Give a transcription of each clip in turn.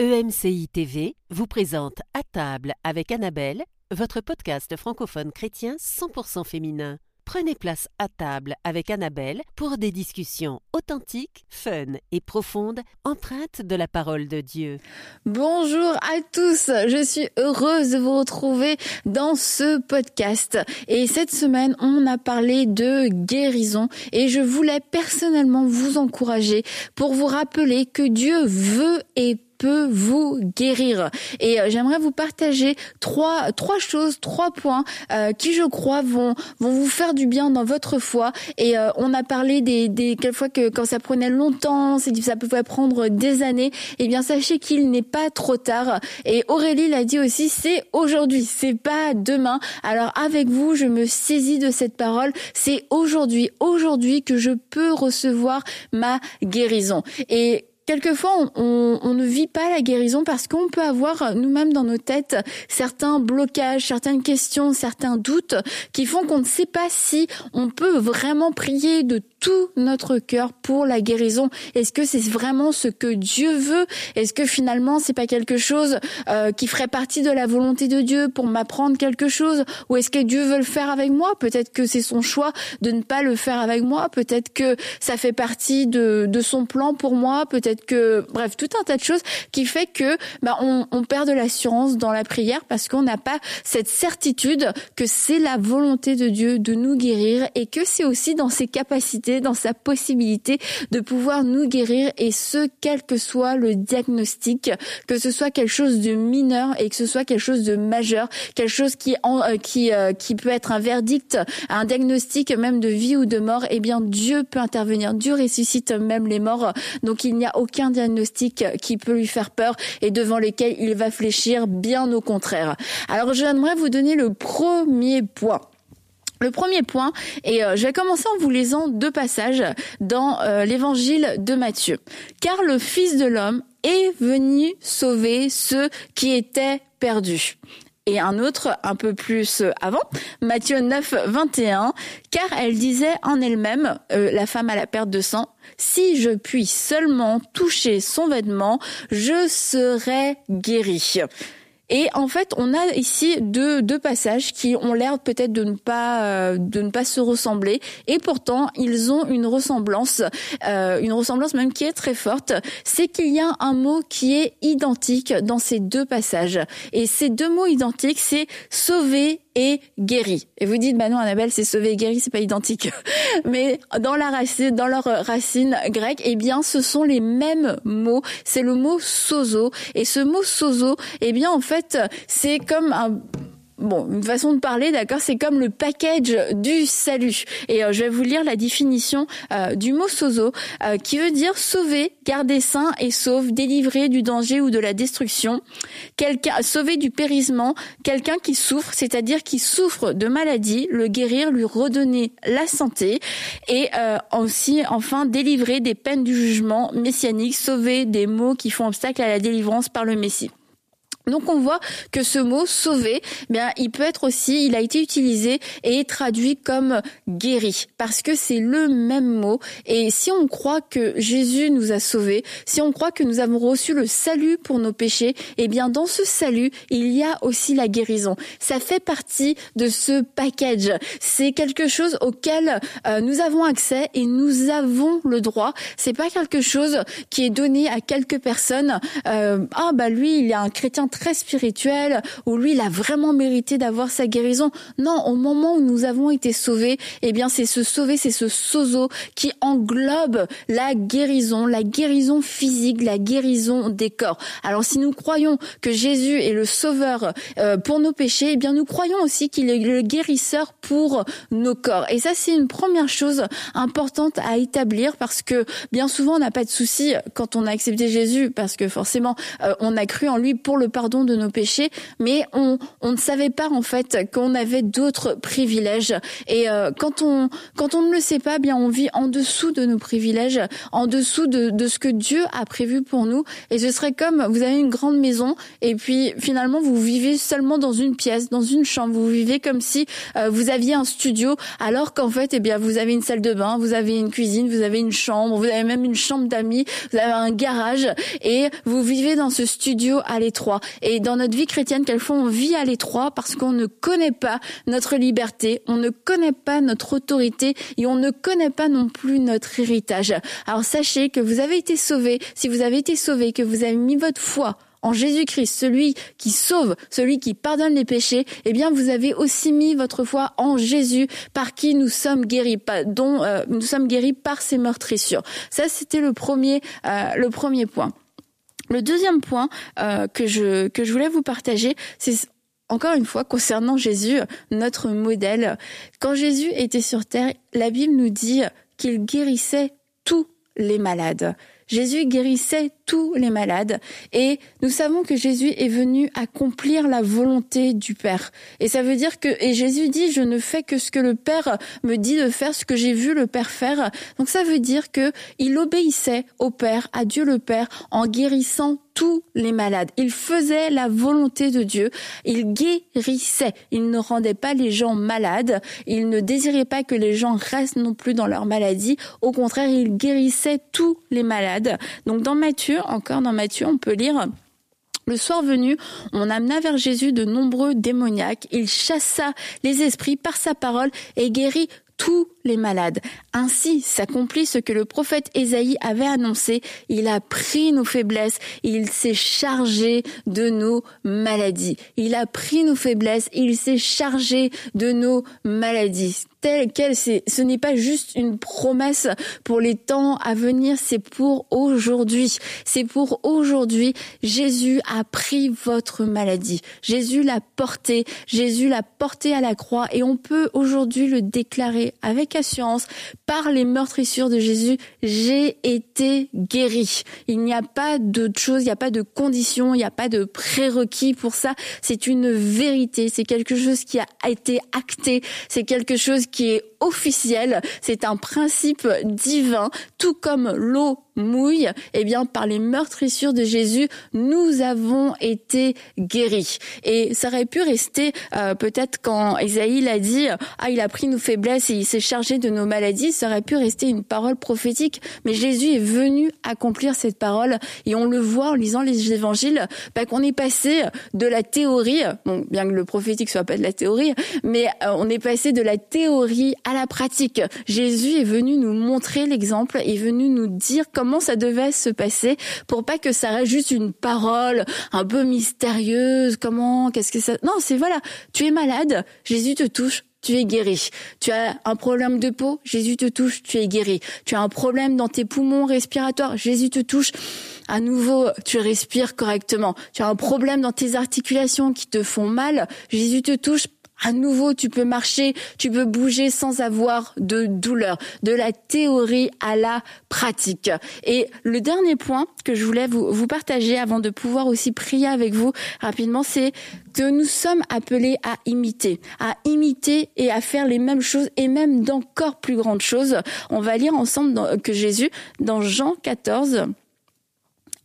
EMCI TV vous présente À table avec Annabelle, votre podcast francophone chrétien 100% féminin. Prenez place à table avec Annabelle pour des discussions authentiques, fun et profondes, empreintes de la parole de Dieu. Bonjour à tous, je suis heureuse de vous retrouver dans ce podcast. Et cette semaine, on a parlé de guérison et je voulais personnellement vous encourager pour vous rappeler que Dieu veut et peut vous guérir. Et euh, j'aimerais vous partager trois trois choses, trois points euh, qui je crois vont vont vous faire du bien dans votre foi. Et euh, on a parlé des des quelquefois que quand ça prenait longtemps, c'est ça pouvait prendre des années. Eh bien sachez qu'il n'est pas trop tard. Et Aurélie l'a dit aussi, c'est aujourd'hui, c'est pas demain. Alors avec vous, je me saisis de cette parole. C'est aujourd'hui, aujourd'hui que je peux recevoir ma guérison. Et quelquefois, on, ne vit pas la guérison parce qu'on peut avoir nous-mêmes dans nos têtes certains blocages, certaines questions, certains doutes qui font qu'on ne sait pas si on peut vraiment prier de tout notre cœur pour la guérison. Est-ce que c'est vraiment ce que Dieu veut? Est-ce que finalement c'est pas quelque chose euh, qui ferait partie de la volonté de Dieu pour m'apprendre quelque chose? Ou est-ce que Dieu veut le faire avec moi? Peut-être que c'est son choix de ne pas le faire avec moi. Peut-être que ça fait partie de, de son plan pour moi. Peut-être que, bref, tout un tas de choses qui fait que bah, on, on perd de l'assurance dans la prière parce qu'on n'a pas cette certitude que c'est la volonté de Dieu de nous guérir et que c'est aussi dans ses capacités dans sa possibilité de pouvoir nous guérir et ce, quel que soit le diagnostic, que ce soit quelque chose de mineur et que ce soit quelque chose de majeur, quelque chose qui, euh, qui, euh, qui peut être un verdict, un diagnostic même de vie ou de mort, eh bien Dieu peut intervenir. Dieu ressuscite même les morts. Donc il n'y a aucun diagnostic qui peut lui faire peur et devant lequel il va fléchir, bien au contraire. Alors j'aimerais vous donner le premier point. Le premier point, et euh, je vais commencer en vous lisant deux passages dans euh, l'évangile de Matthieu. Car le Fils de l'homme est venu sauver ceux qui étaient perdus. Et un autre un peu plus avant, Matthieu 9, 21, car elle disait en elle-même, euh, la femme à la perte de sang, si je puis seulement toucher son vêtement, je serai guérie. Et en fait, on a ici deux, deux passages qui ont l'air peut-être de ne pas euh, de ne pas se ressembler, et pourtant ils ont une ressemblance, euh, une ressemblance même qui est très forte. C'est qu'il y a un mot qui est identique dans ces deux passages, et ces deux mots identiques, c'est sauver et guéri. Et vous dites, bah non, Annabelle, c'est sauvé et guéri, c'est pas identique. Mais dans la racine, dans leur racine grecque, eh bien, ce sont les mêmes mots. C'est le mot sozo. Et ce mot sozo, eh bien, en fait, c'est comme un bon, une façon de parler, d'accord, c'est comme le package du salut. Et euh, je vais vous lire la définition euh, du mot sozo, euh, qui veut dire sauver, garder sain et sauve, délivrer du danger ou de la destruction, quelqu'un, sauver du périsement, quelqu'un qui souffre, c'est-à-dire qui souffre de maladie, le guérir, lui redonner la santé, et aussi, enfin, délivrer des peines du jugement messianique, sauver des maux qui font obstacle à la délivrance par le Messie. Donc on voit que ce mot sauver, bien il peut être aussi, il a été utilisé et traduit comme guéri parce que c'est le même mot. Et si on croit que Jésus nous a sauvés, si on croit que nous avons reçu le salut pour nos péchés, eh bien dans ce salut il y a aussi la guérison. Ça fait partie de ce package. C'est quelque chose auquel euh, nous avons accès et nous avons le droit. C'est pas quelque chose qui est donné à quelques personnes. Euh, ah bah lui il est un chrétien très spirituel, où lui, il a vraiment mérité d'avoir sa guérison. Non, au moment où nous avons été sauvés, eh bien, c'est ce sauver, c'est ce sozo qui englobe la guérison, la guérison physique, la guérison des corps. Alors, si nous croyons que Jésus est le sauveur euh, pour nos péchés, eh bien, nous croyons aussi qu'il est le guérisseur pour nos corps. Et ça, c'est une première chose importante à établir parce que bien souvent, on n'a pas de souci quand on a accepté Jésus parce que forcément, euh, on a cru en lui pour le pardon pardon de nos péchés, mais on, ne savait pas en fait qu'on avait d'autres privilèges. Et euh, quand on quand on ne le sait pas, bien on vit en dessous de nos privilèges, en dessous de, de ce que Dieu a prévu pour nous. Et ce serait comme vous avez une grande maison et puis finalement vous vivez seulement dans une pièce, dans une chambre. Vous vivez comme si euh, vous aviez un studio, alors qu'en fait, eh bien, vous avez une salle de bain, vous avez une cuisine, vous avez une chambre, vous avez même une chambre d'amis, vous avez un garage et vous vivez dans ce studio à l'étroit. Et dans notre vie chrétienne, quelquefois on vit à l'étroit parce qu'on ne connaît pas notre liberté, on ne connaît pas notre autorité et on ne connaît pas non plus notre héritage. Alors sachez que vous avez été sauvé, si vous avez été sauvé, que vous avez mis votre foi en Jésus-Christ, celui qui sauve, celui qui pardonne les péchés, eh bien vous avez aussi mis votre foi en Jésus, par qui nous sommes guéris, dont euh, nous sommes guéris par ses meurtrissures. Ça, c'était le premier, euh, le premier point. Le deuxième point euh, que je que je voulais vous partager, c'est encore une fois concernant Jésus, notre modèle. Quand Jésus était sur terre, la Bible nous dit qu'il guérissait tous les malades. Jésus guérissait tous les malades et nous savons que Jésus est venu accomplir la volonté du Père. Et ça veut dire que, et Jésus dit, je ne fais que ce que le Père me dit de faire, ce que j'ai vu le Père faire. Donc ça veut dire que il obéissait au Père, à Dieu le Père, en guérissant tous les malades. Il faisait la volonté de Dieu. Il guérissait. Il ne rendait pas les gens malades. Il ne désirait pas que les gens restent non plus dans leur maladie. Au contraire, il guérissait tous les malades. Donc dans Matthieu, encore dans Matthieu, on peut lire le soir venu, on amena vers Jésus de nombreux démoniaques. Il chassa les esprits par sa parole et guérit tous les malades. Ainsi s'accomplit ce que le prophète Ésaïe avait annoncé. Il a pris nos faiblesses, il s'est chargé de nos maladies. Il a pris nos faiblesses, il s'est chargé de nos maladies. Tel quel, ce n'est pas juste une promesse pour les temps à venir, c'est pour aujourd'hui. C'est pour aujourd'hui. Jésus a pris votre maladie. Jésus l'a porté. Jésus l'a porté à la croix et on peut aujourd'hui le déclarer avec assurance, par les meurtrissures de Jésus, j'ai été guéri. Il n'y a pas d'autre chose, il n'y a pas de condition, il n'y a pas de prérequis pour ça. C'est une vérité, c'est quelque chose qui a été acté, c'est quelque chose qui est officiel, c'est un principe divin, tout comme l'eau mouille, eh bien par les meurtrissures de Jésus, nous avons été guéris. Et ça aurait pu rester euh, peut-être quand Isaïe l'a dit, ah il a pris nos faiblesses et il s'est chargé de nos maladies, ça aurait pu rester une parole prophétique. Mais Jésus est venu accomplir cette parole et on le voit en lisant les évangiles, bah, qu'on est passé de la théorie, bon bien que le prophétique soit pas de la théorie, mais euh, on est passé de la théorie à la pratique. Jésus est venu nous montrer l'exemple, est venu nous dire comment ça devait se passer pour pas que ça reste juste une parole un peu mystérieuse. Comment, qu'est-ce que ça, non, c'est voilà, tu es malade, Jésus te touche, tu es guéri. Tu as un problème de peau, Jésus te touche, tu es guéri. Tu as un problème dans tes poumons respiratoires, Jésus te touche. À nouveau, tu respires correctement. Tu as un problème dans tes articulations qui te font mal, Jésus te touche, à nouveau, tu peux marcher, tu peux bouger sans avoir de douleur. De la théorie à la pratique. Et le dernier point que je voulais vous, partager avant de pouvoir aussi prier avec vous rapidement, c'est que nous sommes appelés à imiter, à imiter et à faire les mêmes choses et même d'encore plus grandes choses. On va lire ensemble que Jésus, dans Jean 14,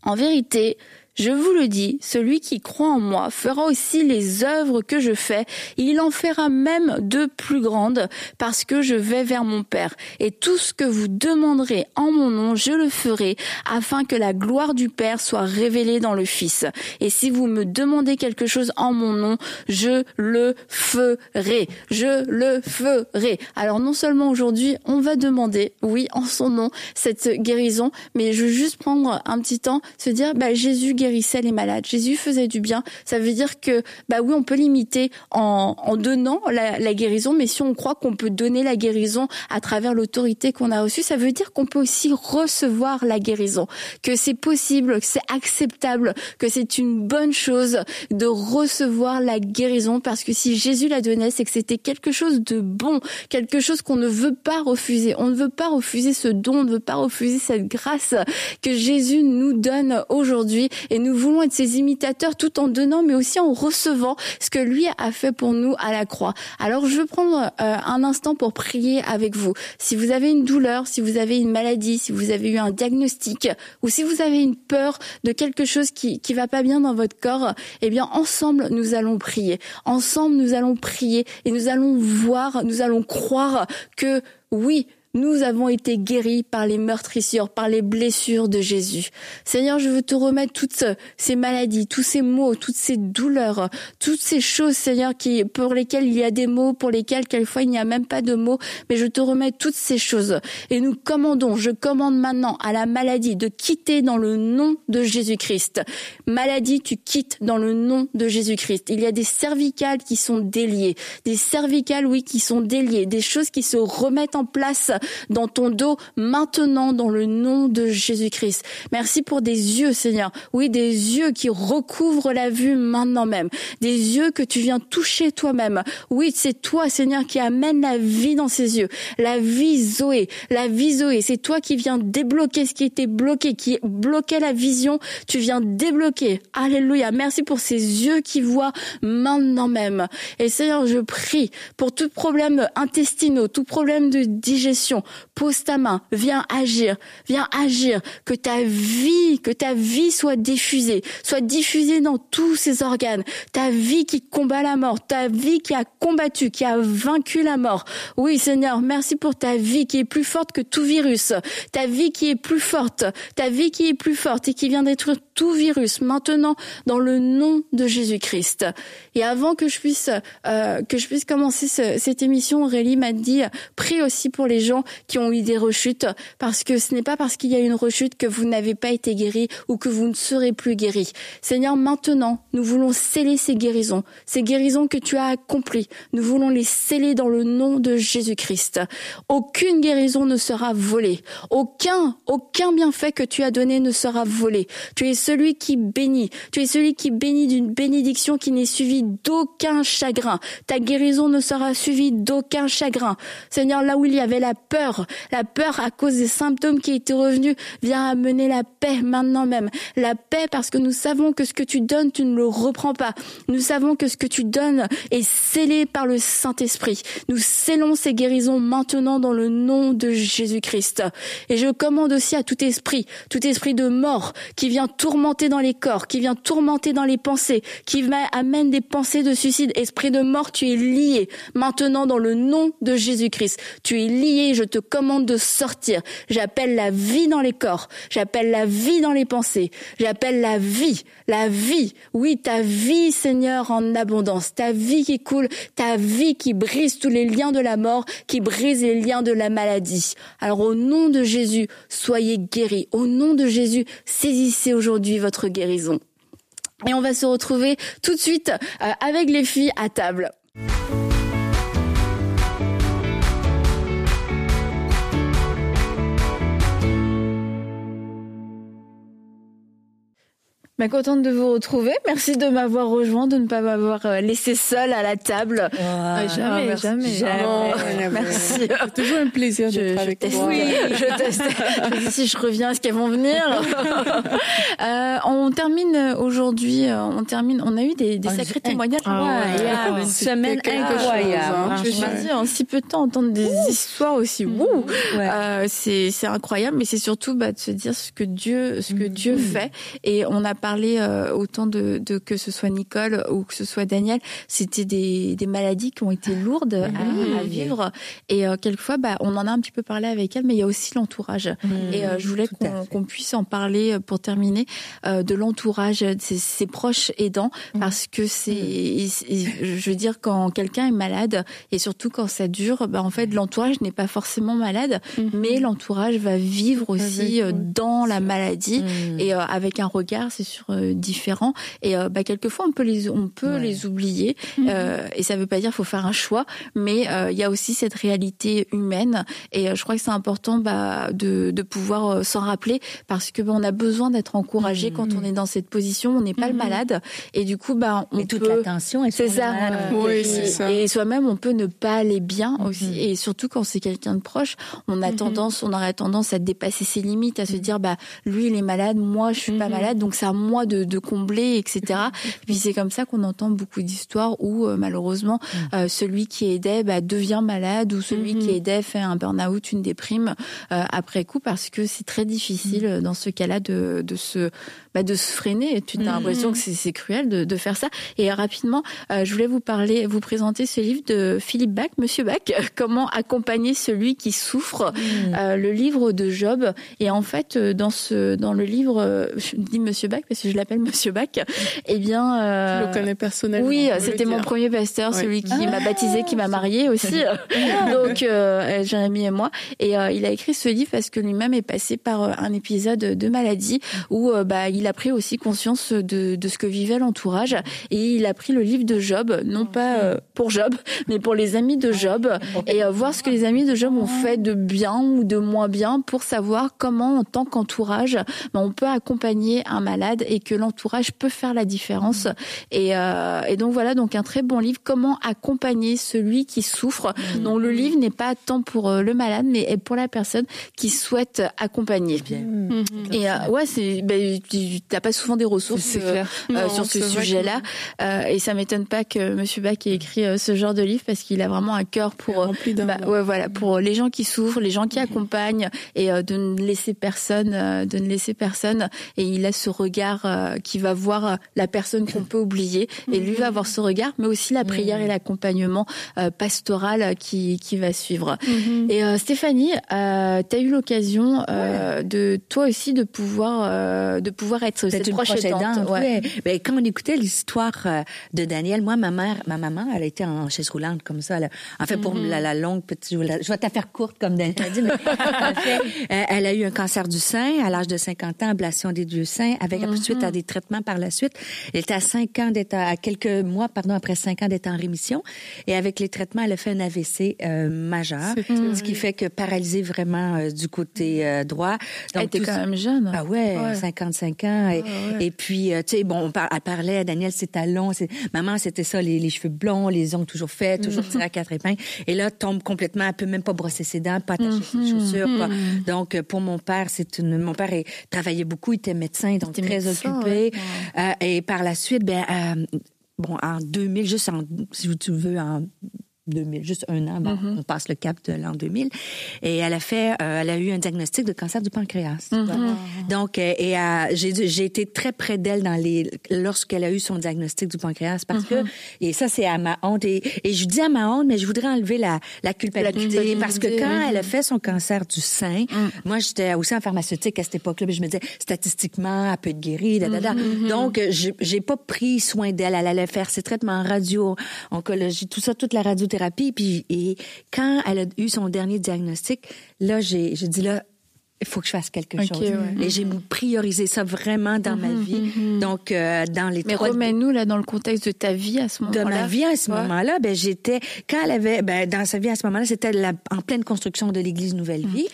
en vérité, je vous le dis, celui qui croit en moi fera aussi les œuvres que je fais, il en fera même de plus grandes, parce que je vais vers mon Père. Et tout ce que vous demanderez en mon nom, je le ferai, afin que la gloire du Père soit révélée dans le Fils. Et si vous me demandez quelque chose en mon nom, je le ferai. Je le ferai. Alors non seulement aujourd'hui, on va demander, oui, en son nom, cette guérison, mais je veux juste prendre un petit temps, se dire, bah, Jésus guérissait les malades. Jésus faisait du bien. Ça veut dire que, bah oui, on peut l'imiter en, donnant la, guérison, mais si on croit qu'on peut donner la guérison à travers l'autorité qu'on a reçue, ça veut dire qu'on peut aussi recevoir la guérison, que c'est possible, que c'est acceptable, que c'est une bonne chose de recevoir la guérison, parce que si Jésus la donnait, c'est que c'était quelque chose de bon, quelque chose qu'on ne veut pas refuser. On ne veut pas refuser ce don, on ne veut pas refuser cette grâce que Jésus nous donne aujourd'hui. Nous voulons être ses imitateurs tout en donnant, mais aussi en recevant ce que lui a fait pour nous à la croix. Alors je veux prendre euh, un instant pour prier avec vous. Si vous avez une douleur, si vous avez une maladie, si vous avez eu un diagnostic, ou si vous avez une peur de quelque chose qui qui va pas bien dans votre corps, eh bien ensemble nous allons prier. Ensemble nous allons prier et nous allons voir, nous allons croire que oui, nous avons été guéris par les meurtrissures, par les blessures de Jésus. Seigneur, je veux te remettre toutes ces maladies, tous ces maux, toutes ces douleurs, toutes ces choses, Seigneur, qui, pour lesquelles il y a des mots, pour lesquelles quelquefois il n'y a même pas de mots, mais je te remets toutes ces choses. Et nous commandons, je commande maintenant à la maladie de quitter dans le nom de Jésus-Christ. Maladie, tu quittes dans le nom de Jésus-Christ. Il y a des cervicales qui sont déliées, des cervicales, oui, qui sont déliées, des choses qui se remettent en place dans ton dos maintenant dans le nom de Jésus-Christ. Merci pour des yeux, Seigneur. Oui, des yeux qui recouvrent la vue maintenant même. Des yeux que tu viens toucher toi-même. Oui, c'est toi, Seigneur, qui amène la vie dans ces yeux. La vie Zoé. La vie Zoé. C'est toi qui viens débloquer ce qui était bloqué, qui bloquait la vision. Tu viens débloquer. Alléluia. Merci pour ces yeux qui voient maintenant même. Et Seigneur, je prie pour tout problème intestinaux, tout problème de digestion, Pose ta main, viens agir, viens agir, que ta vie, que ta vie soit diffusée, soit diffusée dans tous ces organes. Ta vie qui combat la mort, ta vie qui a combattu, qui a vaincu la mort. Oui, Seigneur, merci pour ta vie qui est plus forte que tout virus. Ta vie qui est plus forte, ta vie qui est plus forte et qui vient détruire tout virus maintenant dans le nom de Jésus-Christ. Et avant que je puisse euh, que je puisse commencer cette émission, Aurélie m'a dit prie aussi pour les gens qui ont eu des rechutes, parce que ce n'est pas parce qu'il y a une rechute que vous n'avez pas été guéri ou que vous ne serez plus guéri. Seigneur, maintenant, nous voulons sceller ces guérisons, ces guérisons que tu as accomplies. Nous voulons les sceller dans le nom de Jésus-Christ. Aucune guérison ne sera volée. Aucun, aucun bienfait que tu as donné ne sera volé. Tu es celui qui bénit. Tu es celui qui bénit d'une bénédiction qui n'est suivie d'aucun chagrin. Ta guérison ne sera suivie d'aucun chagrin. Seigneur, là où il y avait la peur, la peur à cause des symptômes qui étaient revenus, vient amener la paix maintenant même. La paix parce que nous savons que ce que tu donnes, tu ne le reprends pas. Nous savons que ce que tu donnes est scellé par le Saint-Esprit. Nous scellons ces guérisons maintenant dans le nom de Jésus-Christ. Et je commande aussi à tout esprit, tout esprit de mort qui vient tourmenter dans les corps, qui vient tourmenter dans les pensées, qui amène des pensées de suicide, esprit de mort, tu es lié maintenant dans le nom de Jésus-Christ. Tu es lié, je te commande de sortir. J'appelle la vie dans les corps, j'appelle la vie dans les pensées, j'appelle la vie, la vie. Oui, ta vie, Seigneur, en abondance, ta vie qui coule, ta vie qui brise tous les liens de la mort, qui brise les liens de la maladie. Alors au nom de Jésus, soyez guéris. Au nom de Jésus, saisissez aujourd'hui votre guérison. Et on va se retrouver tout de suite euh, avec les filles à table. Ben, contente de vous retrouver. Merci de m'avoir rejoint, de ne pas m'avoir euh, laissé seule à la table. jamais, ah, jamais, jamais, Merci. C'est toujours un plaisir d'être avec toi. Oui, je teste. si je reviens, est-ce qu'elles vont venir? Euh, On termine aujourd'hui. Euh, on termine. On a eu des, des sacrés témoignages. Ah, ouais. une semaine incroyable. Hein. Je me suis dit en si peu de temps entendre des histoires aussi. Wouh euh, c'est c'est incroyable, mais c'est surtout bah, de se dire ce que Dieu ce que Dieu fait. Et on a parler euh, autant de, de, que ce soit Nicole ou que ce soit Daniel, c'était des, des maladies qui ont été lourdes à, vivre. Et euh, quelquefois, bah, on en a un petit peu parlé avec elle, mais il y a aussi l'entourage. Et euh, je voulais qu'on puisse en parler pour terminer de l'entourage, de ses, proches aidants, mm. parce que c'est, je veux dire, quand quelqu'un est malade et surtout quand ça dure, bah, en fait, l'entourage n'est pas forcément malade, mm-hmm. mais l'entourage va vivre aussi dans la maladie mm. et avec un regard, c'est euh, différents. Et euh, bah, quelquefois on peut les on peut les oublier. Mhm. euh, et ça veut pas dire qu'il faut faire un choix. Mais il y a aussi cette réalité humaine. Et je crois que c'est important bah, de, de pouvoir s'en rappeler. Parce que bah, on a besoin d'être encouragé quand on mhm. est dans cette position. On n'est pas le mhm. malade. Et du coup bah on et peut toute l'attention c'est ça, oui, c'est ça. Et soi-même on peut ne pas aller bien aussi. Et surtout quand c'est quelqu'un de proche on a tendance on aurait tendance à dépasser ses limites à se dire bah lui il est malade. Moi je suis pas malade. Donc à moi de, de combler, etc. puis c'est comme ça qu'on entend beaucoup d'histoires où malheureusement celui qui aidait bah, devient malade ou celui qui aidait fait un burn-out, une déprime après coup parce que c'est très difficile dans ce cas-là de, de se bah, de se freiner. Tu as l'impression que c'est cruel de, de, faire ça. Et rapidement, je voulais vous parler, vous présenter ce livre de Philippe Bach, Monsieur Bach, comment accompagner celui qui souffre, mm. le livre de Job. Et en fait, dans ce, dans le livre, je dis Monsieur Bach parce que je l'appelle Monsieur Bach. Eh bien, euh, je le connais personnellement. Oui, c'était mon premier pasteur, celui qui m'a baptisé, qui m'a marié aussi. Donc euh, Jérémy et moi. Et euh, il a écrit ce livre parce que lui-même est passé par euh, un épisode de maladie où bah il a pris aussi conscience de, de ce que vivait l'entourage et il a pris le livre de Job, non pas pour Job, mais pour les amis de Job et voir ce que les amis de Job ont fait de bien ou de moins bien pour savoir comment en tant qu'entourage bah, on peut accompagner un malade et que l'entourage peut faire la différence. Et, euh, et, donc voilà, donc un très bon livre. Comment accompagner celui qui souffre. Mmh. Donc le livre n'est pas tant pour euh, le malade, mais pour la personne qui souhaite accompagner. Mmh. Et euh, ouais, c'est, ben, tu n'as pas souvent des ressources euh, euh, sur ce sujet-là. et ça m'étonne pas que Monsieur Bach ait écrit ce genre de livre parce qu'il a vraiment un cœur pour, bah, ouais, voilà, pour les gens qui souffrent, les gens qui accompagnent et de ne laisser personne, de ne laisser personne. Et il a ce regard qui va voir la personne qu'on peut oublier et lui va avoir ce regard, mais aussi la prière et l'accompagnement pastoral qui, qui va suivre. Mm-hmm. Et Stéphanie, euh, tu as eu l'occasion euh, de toi aussi de pouvoir de pouvoir être cette proche aidante. Ouais. Ben, quand on écoutait l'histoire de Daniel, moi ma mère, ma maman, elle était en chaise roulante comme ça. Là. En fait, pour mm-hmm. la, la, longue petite, je vais te faire courte comme Daniel a dit, mais elle a eu un cancer du sein à l'âge de 50 ans, ablation des deux seins, avec mm suite à des traitements par la suite. Elle était à cinq ans d'être à quelques mois, pardon, après cinq ans d'être en rémission. Et avec les traitements, elle a fait un AVC euh, majeur, ce qui fait que paralysée vraiment euh, du côté euh, droit. Donc, elle était quand même jeune. Ah ouais, 55 ans. Et, ah et puis, tu sais, bon, elle parlait, Daniel, ses talons. Maman, c'était ça, les, les, cheveux blonds, les ongles toujours faits, toujours mm-hmm. tirés à quatre épingles. Et là, tombe complètement, elle peut même pas brosser ses dents, pas attacher ses mm-hmm. chaussures. Mm-hmm. Donc, pour mon père, c'est une, mon père travaillait beaucoup, il était médecin, donc très occupé. Euh, et par la suite, ben, euh, bon, en 2000, juste en, si tu veux, en 2000, juste un an, mm-hmm. on passe le cap de l'an 2000. Et elle a fait, euh, elle a eu un diagnostic de cancer du pancréas. Mm-hmm. Donc, euh, et euh, j'ai, été très près d'elle dans les, lorsqu'elle a eu son diagnostic du pancréas parce que, mm-hmm. et ça c'est à ma honte et, et je dis à ma honte, mais je voudrais enlever la, la culpabilité, parce que quand elle a fait son cancer du sein, mm. moi j'étais aussi en pharmaceutique à cette époque-là, je me disais statistiquement, elle peut être guérie, da, da, da. Donc, j'ai, j'ai pas pris soin d'elle. Elle allait faire ses traitements en radio, oncologie, tout ça, toute la radio et quand elle a eu son dernier diagnostic, là j'ai dit là il faut que je fasse quelque chose. Et j'ai priorisé ça vraiment dans ma mhm, vie. Mhm. Donc, euh, dans les Mais remets-nous là dans le contexte de ta vie à ce moment-là. De ma vie à ce moment-là, ben j'étais quand elle avait, ben dans sa vie à ce moment-là, c'était en pleine construction de l'Église Nouvelle mhm. Vie.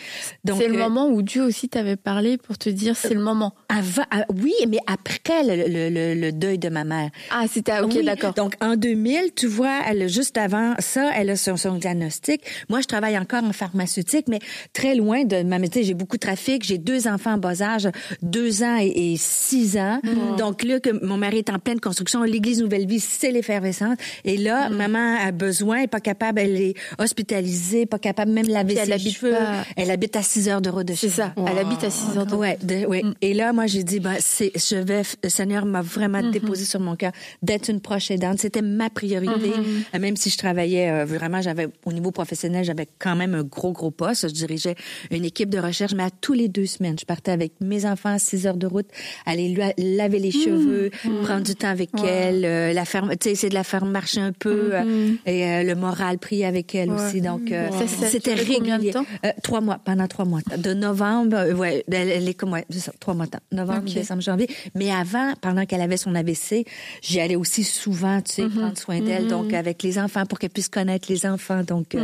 Donc c'est le euh, moment où Dieu aussi t'avait parlé pour te dire c'est le moment. Avant, ah, oui, mais après le, le, le, deuil de ma mère. Ah, c'était ok, d'accord. Donc en 2000, tu vois, elle juste avant ça, elle a son, son diagnostic. Moi, je travaille encore en pharmaceutique, mais très loin de ma métier. J'ai beaucoup trafic. J'ai deux enfants en bas âge, deux ans et, six ans. Mm. Donc là, que mon mari est en pleine construction, l'Église Nouvelle Vie, c'est l'effervescence. Et là, mm. maman a besoin, elle est pas capable, elle est hospitalisée, pas capable même de laver ses cheveux. Elle habite à six heures de route de chez C'est ça. Elle habite à six heures de route. Ouais, ouais. Mm. Et là, moi, j'ai dit, c'est, je vais, le Seigneur m'a vraiment mm-hmm. déposé sur mon cœur d'être une proche aidante. C'était ma priorité. Mm-hmm. Même si je travaillais, euh, vraiment, j'avais, au niveau professionnel, j'avais quand même un gros, gros poste. Je dirigeais une équipe de recherche, mais à tous les deux semaines. Je partais avec mes enfants à 6 heures de route, aller laver les mmh. cheveux, mmh. prendre du temps avec elle, euh, la faire, tu sais, essayer de la faire marcher un peu, mmh. euh, et euh, le moral pris avec elle aussi. Donc, c'était régulier. trois mois, pendant trois mois. De novembre, ouais, elle, est comme, ouais, ça, trois mois. Novembre, décembre, janvier. Mais avant, pendant qu'elle avait son AVC, j'y allais aussi souvent, tu sais, prendre soin d'elle, donc avec les enfants, pour qu'elle puisse connaître les enfants. Donc,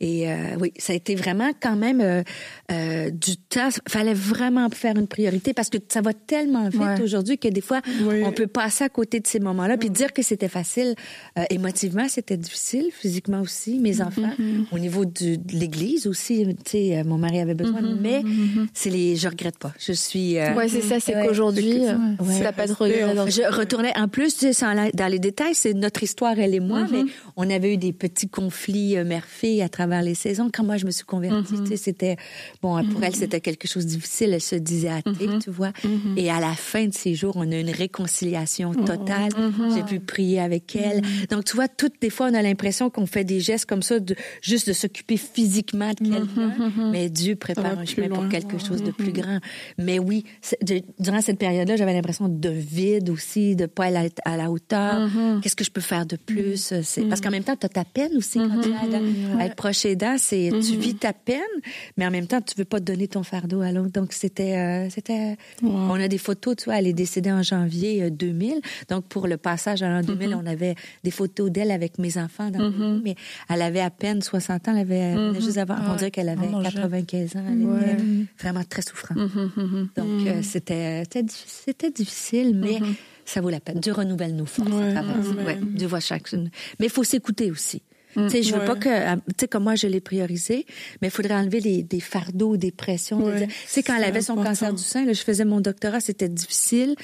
et oui, ça a été vraiment quand même du temps. Fallait vraiment faire une priorité parce que ça va tellement vite aujourd'hui que des fois, on peut passer à côté de ces moments-là. Puis dire que c'était facile, euh, émotivement, c'était difficile, physiquement aussi. Mes mm-hmm. enfants, au niveau de l'église aussi, tu sais, euh, mon mari avait besoin, mm-hmm. mais mm-hmm. c'est les, je regrette pas. Je suis. Euh, ouais, c'est ça, c'est qu'aujourd'hui, ouais, t'as pas de regret. Je retournais, en plus, tu sais, dans les détails, c'est notre histoire, elle et moi, mais on avait eu des petits conflits mère-fille à travers les saisons. Quand moi, je me suis convertie, tu sais, c'était, bon, pour elle, c'était quelque chose de difficile. Elle se disait athée, tu vois. Et à la fin de ces jours, on a une réconciliation totale. J'ai pu prier avec elle. Donc, tu vois, toutes des fois, on a l'impression qu'on fait des gestes comme ça, de, juste de s'occuper physiquement de quelqu'un. Mais Dieu prépare un chemin pour quelque chose de plus grand. Mais oui, durant cette période-là, j'avais l'impression de vide aussi, de pas aller à la hauteur. Qu'est-ce que je peux faire de plus? C'est, parce qu'en même temps, tu as ta peine aussi quand tu es à, être proche aidant. C'est, tu vis ta peine, mais en même temps, tu veux pas donner ton fardeau à l'autre. Donc, c'était, euh, c'était, on a des photos, tu vois, elle est décédée en janvier 2000. Euh, Donc, pour le passage à l'an 2000, on avait des photos d'elle avec mes enfants dans mm mais elle avait à peine 60 ans, elle avait, mm-hmm. juste avant, on dirait qu'elle avait 95 ans, elle était vraiment très souffrante. Mm-hmm. Donc, euh, c'était, c'était difficile, mais ça vaut la peine. Dieu renouvelle nos forces. Ouais, Dieu voit chaque. Mais il faut s'écouter aussi. Tu sais, je veux pas que, euh, tu sais, comme moi, je l'ai priorisé, mais il faudrait enlever les, des fardeaux, des pressions. tu sais, quand elle avait son cancer du sein, là, je faisais mon doctorat, c'était difficile.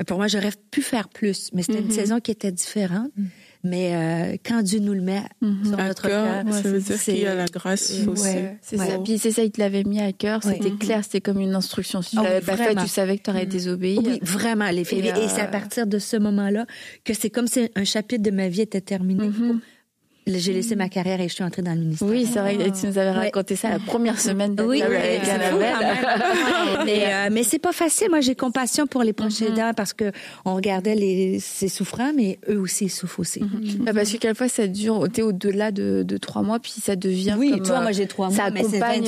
Euh, pour moi, j'aurais pu faire plus, mais c'était une mm-hmm. saison qui était différente. Mm. Mais euh, quand Dieu nous le met mm-hmm. sur notre cœur, ça veut dire qu'il y a la grâce aussi. c'est ça. Puis c'est ça, il te l'avait mis à cœur. C'était clair, c'était comme une instruction. Si tu oh, l'avais pas fait, tu savais que tu aurais désobéi. Oui, vraiment. Les et, et c'est à partir de ce moment-là que c'est comme si un chapitre de ma vie était terminé. J'ai laissé ma carrière et je suis entrée dans le ministère. Oui, c'est vrai. Tu nous avais raconté ça la première semaine oui, avec mais, euh, mais c'est pas facile. Moi, j'ai compassion pour les proches mm parce que on regardait les, ces souffrants, mais eux aussi ils souffrent aussi. Mm-hmm. Bah, parce que quelquefois ça dure, t'es au-delà de, de trois mois, puis ça devient. Oui, comme, toi, moi j'ai trois mois, ça accompagne,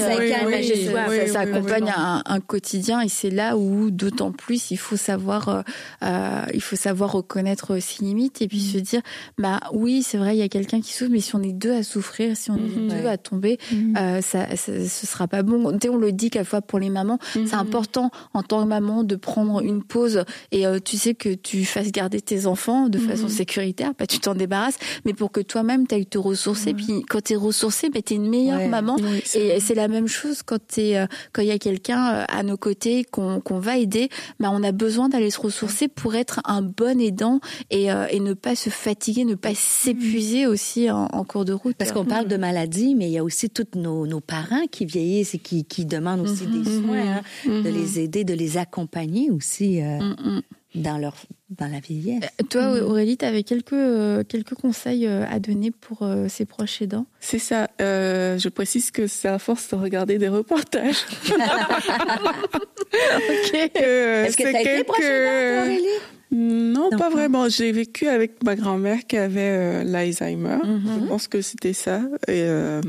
mais ça, accompagne un, un, quotidien et c'est là où d'autant plus il faut savoir, euh, euh, il faut savoir reconnaître ses limites et puis se dire, bah oui, c'est vrai, il y a quelqu'un qui souffre mais si on est deux à souffrir, si on est mhm. deux à tomber, mhm. euh, ça, ce sera pas bon. on le dit quelquefois pour les mamans, c'est mhm. important en tant que maman de prendre une pause et euh, tu sais que tu fasses garder tes enfants de façon sécuritaire, pas tu t'en débarrasses, mais pour que toi-même tu ailles te ressourcer. Puis quand tu es ressourcée, ben, tu es une meilleure maman. et c'est la même chose quand tu euh, quand il y a quelqu'un à nos côtés qu'on va aider, ben, on a besoin d'aller se ressourcer pour être un bon aidant et, et ne pas se fatiguer, ne pas s'épuiser aussi en, cours de route. Parce qu'on parle de maladie, mais il y a aussi tous nos, nos parents qui vieillissent et qui, qui demandent aussi des mhm. soins, hein, mhm. de les aider, de les accompagner aussi euh, dans leur dans la vieillesse. Euh, toi, Aurélie, tu avais quelques, euh, quelques conseils à donner pour ces proches aidants? C'est ça. je précise que c'est à force de regarder des reportages. Est-ce que tu as été proche aidant, Aurélie? Non, pas vraiment. J'ai vécu avec ma grand-mère qui avait euh, l'Alzheimer. Mm-hmm. Je pense que c'était ça. Et, euh,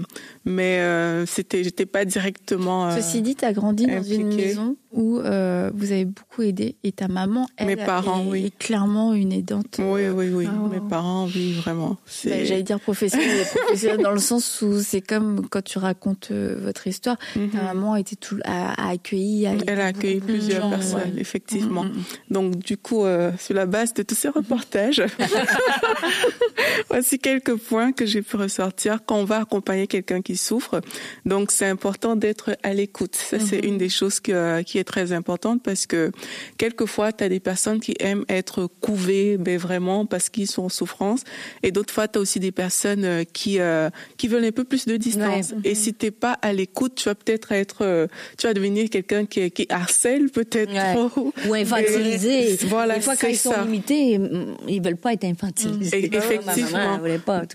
mais euh, c'était, j'étais pas directement. Ceci dit, tu as grandi dans une maison où euh, vous avez beaucoup aidé et ta maman, elle, Mes parents, est, oui. est clairement une aidante. Oui, oui, oui. Ah, Mes parents, oui, vraiment. Bah, j'allais dire professionnel, professionnel dans le sens où c'est comme quand tu racontes euh, votre histoire, ta mhm. maman a, été tout, a, accueilli. Elle a accueilli plusieurs personnes, effectivement. Mhm, mhm. Donc, du coup, euh, sur la base de tous ces reportages, voici quelques points que j'ai pu ressortir quand on va accompagner quelqu'un qui souffre. Donc, c'est important d'être à l'écoute. Ça, c'est une des choses que, qui est très importante parce que quelquefois, tu as des personnes qui aiment être couvées, mais vraiment parce qu'ils sont en souffrance. Et d'autres fois, tu as aussi des personnes euh, qui euh, qui veulent un peu plus de distance. Et si t'es pas à l'écoute, tu vas peut-être être, euh, tu vas devenir quelqu'un qui, qui harcèle peut-être trop. Ou infantilisé. voilà, des fois, quand ils sont limités, ils veulent pas être infantilisés. Et, effectivement.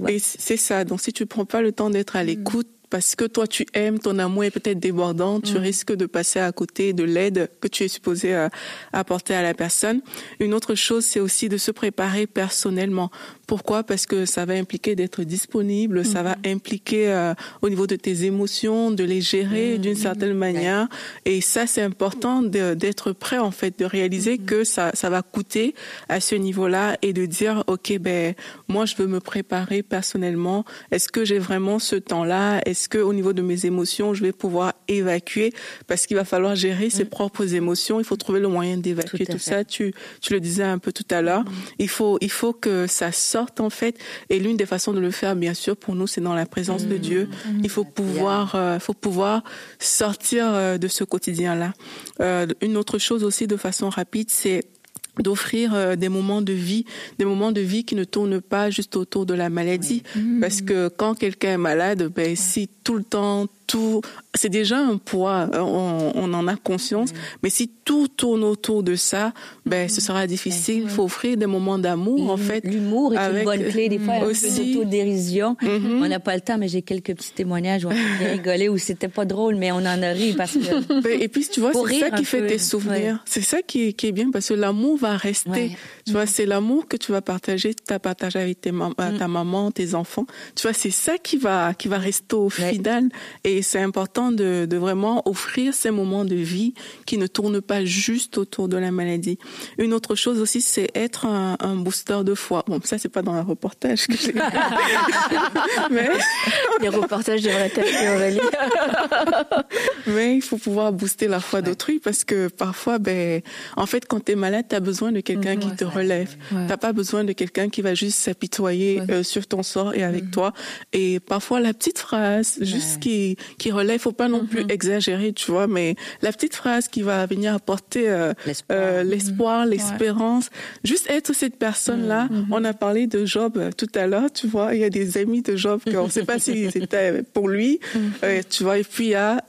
Et c'est ça. Donc, si tu prends pas le temps d'être à mm. l'écoute, parce que toi tu aimes, ton amour est peut-être débordant, tu mm. risques de passer à côté de l'aide que tu es supposé euh, apporter à la personne. Une autre chose, c'est aussi de se préparer personnellement. Pourquoi? Parce que ça va impliquer d'être disponible, ça va mm-hmm. impliquer euh, au niveau de tes émotions, de les gérer mm-hmm. d'une certaine manière. Et ça, c'est important d'être prêt en fait, de réaliser mm-hmm. que ça, ça va coûter à ce niveau-là et de dire, ok, ben moi je veux me préparer personnellement. Est-ce que j'ai vraiment ce temps-là? Est-ce est-ce que au niveau de mes émotions, je vais pouvoir évacuer? Parce qu'il va falloir gérer ses mm. propres émotions. Il faut trouver le moyen d'évacuer tout, ça. Tu, tu le disais un peu tout à l'heure. Mm. Il faut, il faut que ça sorte en fait. Et l'une des façons de le faire, bien sûr, pour nous, c'est dans la présence de mm. Dieu. Il faut pouvoir, euh, faut pouvoir sortir euh, de ce quotidien-là. Euh, une autre chose aussi, de façon rapide, c'est d'offrir euh, des moments de vie, des moments de vie qui ne tournent pas juste autour de la maladie. Parce que quand quelqu'un est malade, ben, si tout le temps tout, c'est déjà un poids, hein, on, on en a conscience, mais si tout tourne autour de ça, ben ce sera difficile. Il faut offrir des moments d'amour en fait. L'humour est une bonne clé des fois, aussi. peu d'autodérision. Mm-hmm. On n'a pas le temps, mais j'ai quelques petits témoignages où on a rigolé où c'était pas drôle, mais on en a ri parce que. Et puis tu vois, c'est ça qui fait tes souvenirs. C'est ça qui est, qui est bien parce que l'amour va rester. Tu vois, c'est l'amour que tu vas partager, tu as partagé avec tes mm. ta maman, tes enfants. Tu vois, c'est ça qui va qui va rester au final. Et c'est important de, de, vraiment offrir ces moments de vie qui ne tournent pas juste autour de la maladie. Une autre chose aussi, c'est être un, un, booster de foi. Bon, ça, c'est pas dans un reportage que j'ai Mais... Les reportages devraient être Aurélie. Mais il faut pouvoir booster la foi d'autrui parce que parfois, ben, en fait, quand tu es malade, tu as besoin de quelqu'un qui te relève. Tu T'as pas besoin de quelqu'un qui va juste s'apitoyer euh, sur ton sort et avec mm-hmm. toi. Et parfois, la petite phrase, juste qui, qui relève, faut pas non plus mhm. exagérer, tu vois, mais la petite phrase qui va venir apporter euh, l'espoir, euh, l'espérance, juste être cette personne-là. Mhm. On a parlé de Job euh, tout à l'heure, tu vois, il y a des amis de Job qu'on ne sait pas si c'était pour lui, euh, tu vois, et puis il y a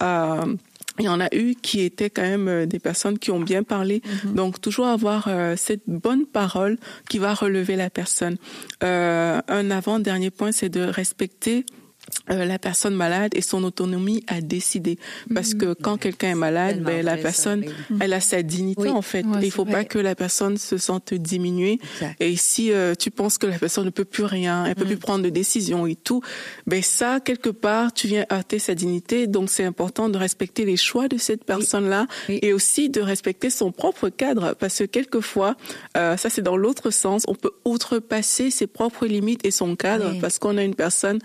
il y en a eu qui étaient quand même des personnes qui ont bien parlé. Donc toujours avoir cette bonne parole qui va relever la personne. Euh, un avant-dernier point, c'est de respecter euh, la personne malade et son autonomie à décider. Parce que quand quelqu'un est malade, ben, la personne, elle a sa dignité en fait. il faut pas que la personne se sente diminuée. Et si euh, tu penses que la personne ne peut plus rien, elle peut plus mm. prendre de décision et tout, ben ça quelque part, tu viens heurter sa dignité. Donc c'est important de respecter les choix de cette personne-là et aussi de respecter son propre cadre. Parce que quelquefois, euh, ça c'est dans l'autre sens, on peut outrepasser ses propres limites et son cadre parce qu'on a une personne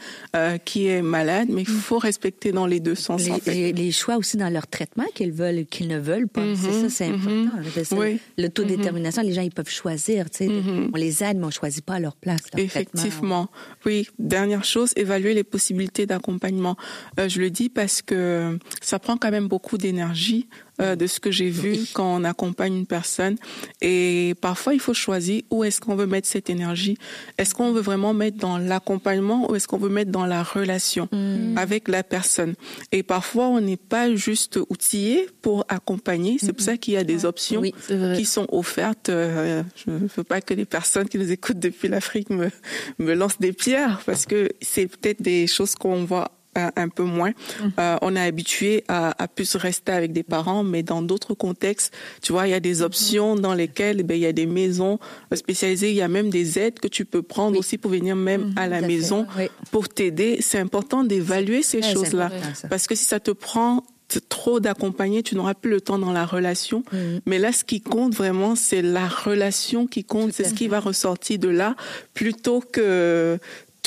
qui est malade, mais il mm. faut respecter dans les deux sens. Les, en fait. les choix aussi dans leur traitement qu'ils veulent, qu'ils ne veulent pas. C'est ça, c'est mm-hmm. important. Mm-hmm. L'autodétermination, les gens, ils peuvent choisir. Tu sais, mm-hmm. On les aide, mais on choisit pas à leur place. Effectivement. Oui. Dernière chose, évaluer les possibilités d'accompagnement. Euh, je le dis parce que ça prend quand même beaucoup d'énergie euh, de ce que j'ai vu quand on accompagne une personne. Et parfois, il faut choisir où est-ce qu'on veut mettre cette énergie. Est-ce qu'on veut vraiment mettre dans l'accompagnement ou est-ce qu'on veut mettre dans la relation mm. avec la personne? Et parfois, on n'est pas juste outillé pour accompagner. C'est pour ça qu'il y a des options qui sont offertes. Euh, je ne veux pas que les personnes qui nous écoutent depuis l'Afrique me, me lancent des pierres parce que c'est peut-être des choses qu'on voit un peu moins. Mm. Euh, on est habitué à, à, plus rester avec des parents, mais dans d'autres contextes, tu vois, il y a des mm-hmm. options dans lesquelles ben, il y a des maisons spécialisées, il y a même des aides que tu peux prendre aussi pour venir même mm-hmm. à la maison pour t'aider. C'est important d'évaluer ces choses-là. Parce que si ça te prend trop d'accompagner, tu n'auras plus le temps dans la relation. Mm-hmm. Mais là, ce qui compte vraiment, c'est la relation qui compte, c'est ce qui va ressortir de là, plutôt que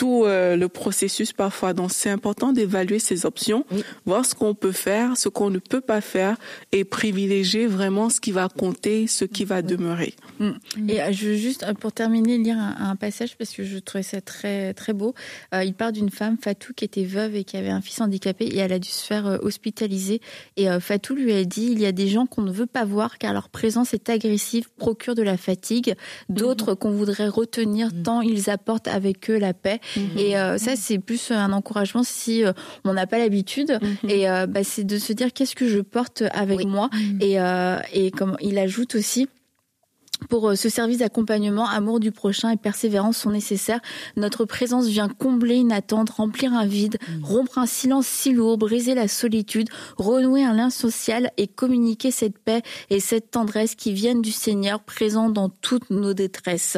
tout euh, le processus parfois. Donc c'est important d'évaluer ces options, voir ce qu'on peut faire, ce qu'on ne peut pas faire et privilégier vraiment ce qui va compter, ce qui va demeurer. Mm. Et euh, je veux juste euh, pour terminer lire un, passage parce que je trouvais ça très très beau. il parle d'une femme Fatou qui était veuve et qui avait un fils handicapé et elle a dû se faire hospitaliser et Fatou lui a dit il y a des gens qu'on ne veut pas voir car leur présence est agressive, procure de la fatigue, d'autres mm-hmm. qu'on voudrait retenir mm. tant ils apportent avec eux la paix Et euh, ça, c'est plus un encouragement si euh, on n'a pas l'habitude. Mhm. Et euh, bah, c'est de se dire qu'est-ce que je porte avec moi. Mhm. Et, et comme il ajoute aussi pour euh, ce service d'accompagnement, amour du prochain et persévérance sont nécessaires. Notre présence vient combler une attente, remplir un vide, mm. rompre un silence si lourd, briser la solitude, renouer un lien social et communiquer cette paix et cette tendresse qui viennent du Seigneur présent dans toutes nos détresses.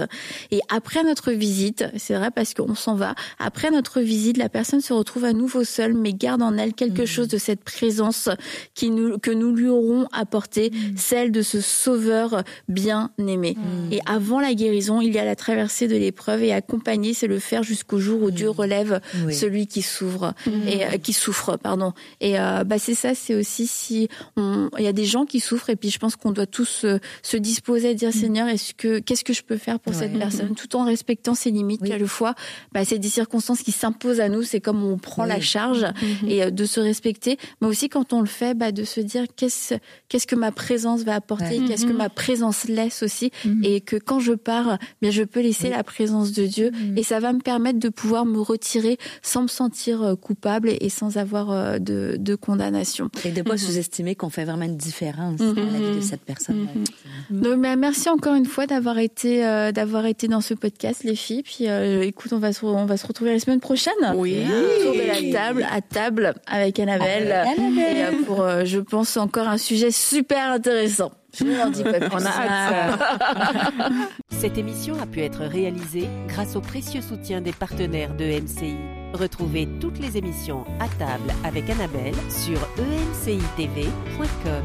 Et après notre visite, c'est vrai parce qu'on s'en va, après notre visite, la personne se retrouve à nouveau seule, mais garde en elle quelque mm. chose de cette présence qui nous, que nous lui aurons apporté, mm. celle de ce sauveur bien-aimé bien-aimé. Et avant la guérison, il y a la traversée de l'épreuve et accompagner, c'est le faire jusqu'au jour où Dieu relève celui qui s'ouvre et qui souffre, pardon. Et bah c'est ça, c'est aussi si on, il y a des gens qui souffrent et puis je pense qu'on doit tous se disposer à dire Seigneur, est-ce que qu'est-ce que je peux faire pour cette personne, tout en respectant ses limites. Oui. Quelquefois, bah, c'est des circonstances qui s'imposent à nous. C'est comme on prend la charge mhm. et euh, de se respecter, mais aussi quand on le fait, bah, de se dire qu'est-ce qu'est-ce que ma présence va apporter, qu'est-ce que mhm. ma présence laisse aussi, mhm. et que quand je pars, bien je peux laisser la présence de Dieu et ça va me permettre de pouvoir me retirer sans me sentir euh, coupable et sans avoir euh, de, de condamnation. Et de pas sous-estimer qu'on fait vraiment une différence dans la vie de cette personne. Donc, bah, merci encore une fois d'avoir été d'avoir été dans ce podcast, les filles. Puis écoute, on va se on va se retrouver la semaine prochaine. Oui. Autour de la table, à table avec Annabelle. Annabelle. Et euh, pour, euh, je pense, encore un sujet super intéressant. Je vous dis pas On a hâte. Cette émission a pu être réalisée grâce au précieux soutien des partenaires de MCI. Retrouvez toutes les émissions à table avec Annabelle sur emcitv.com.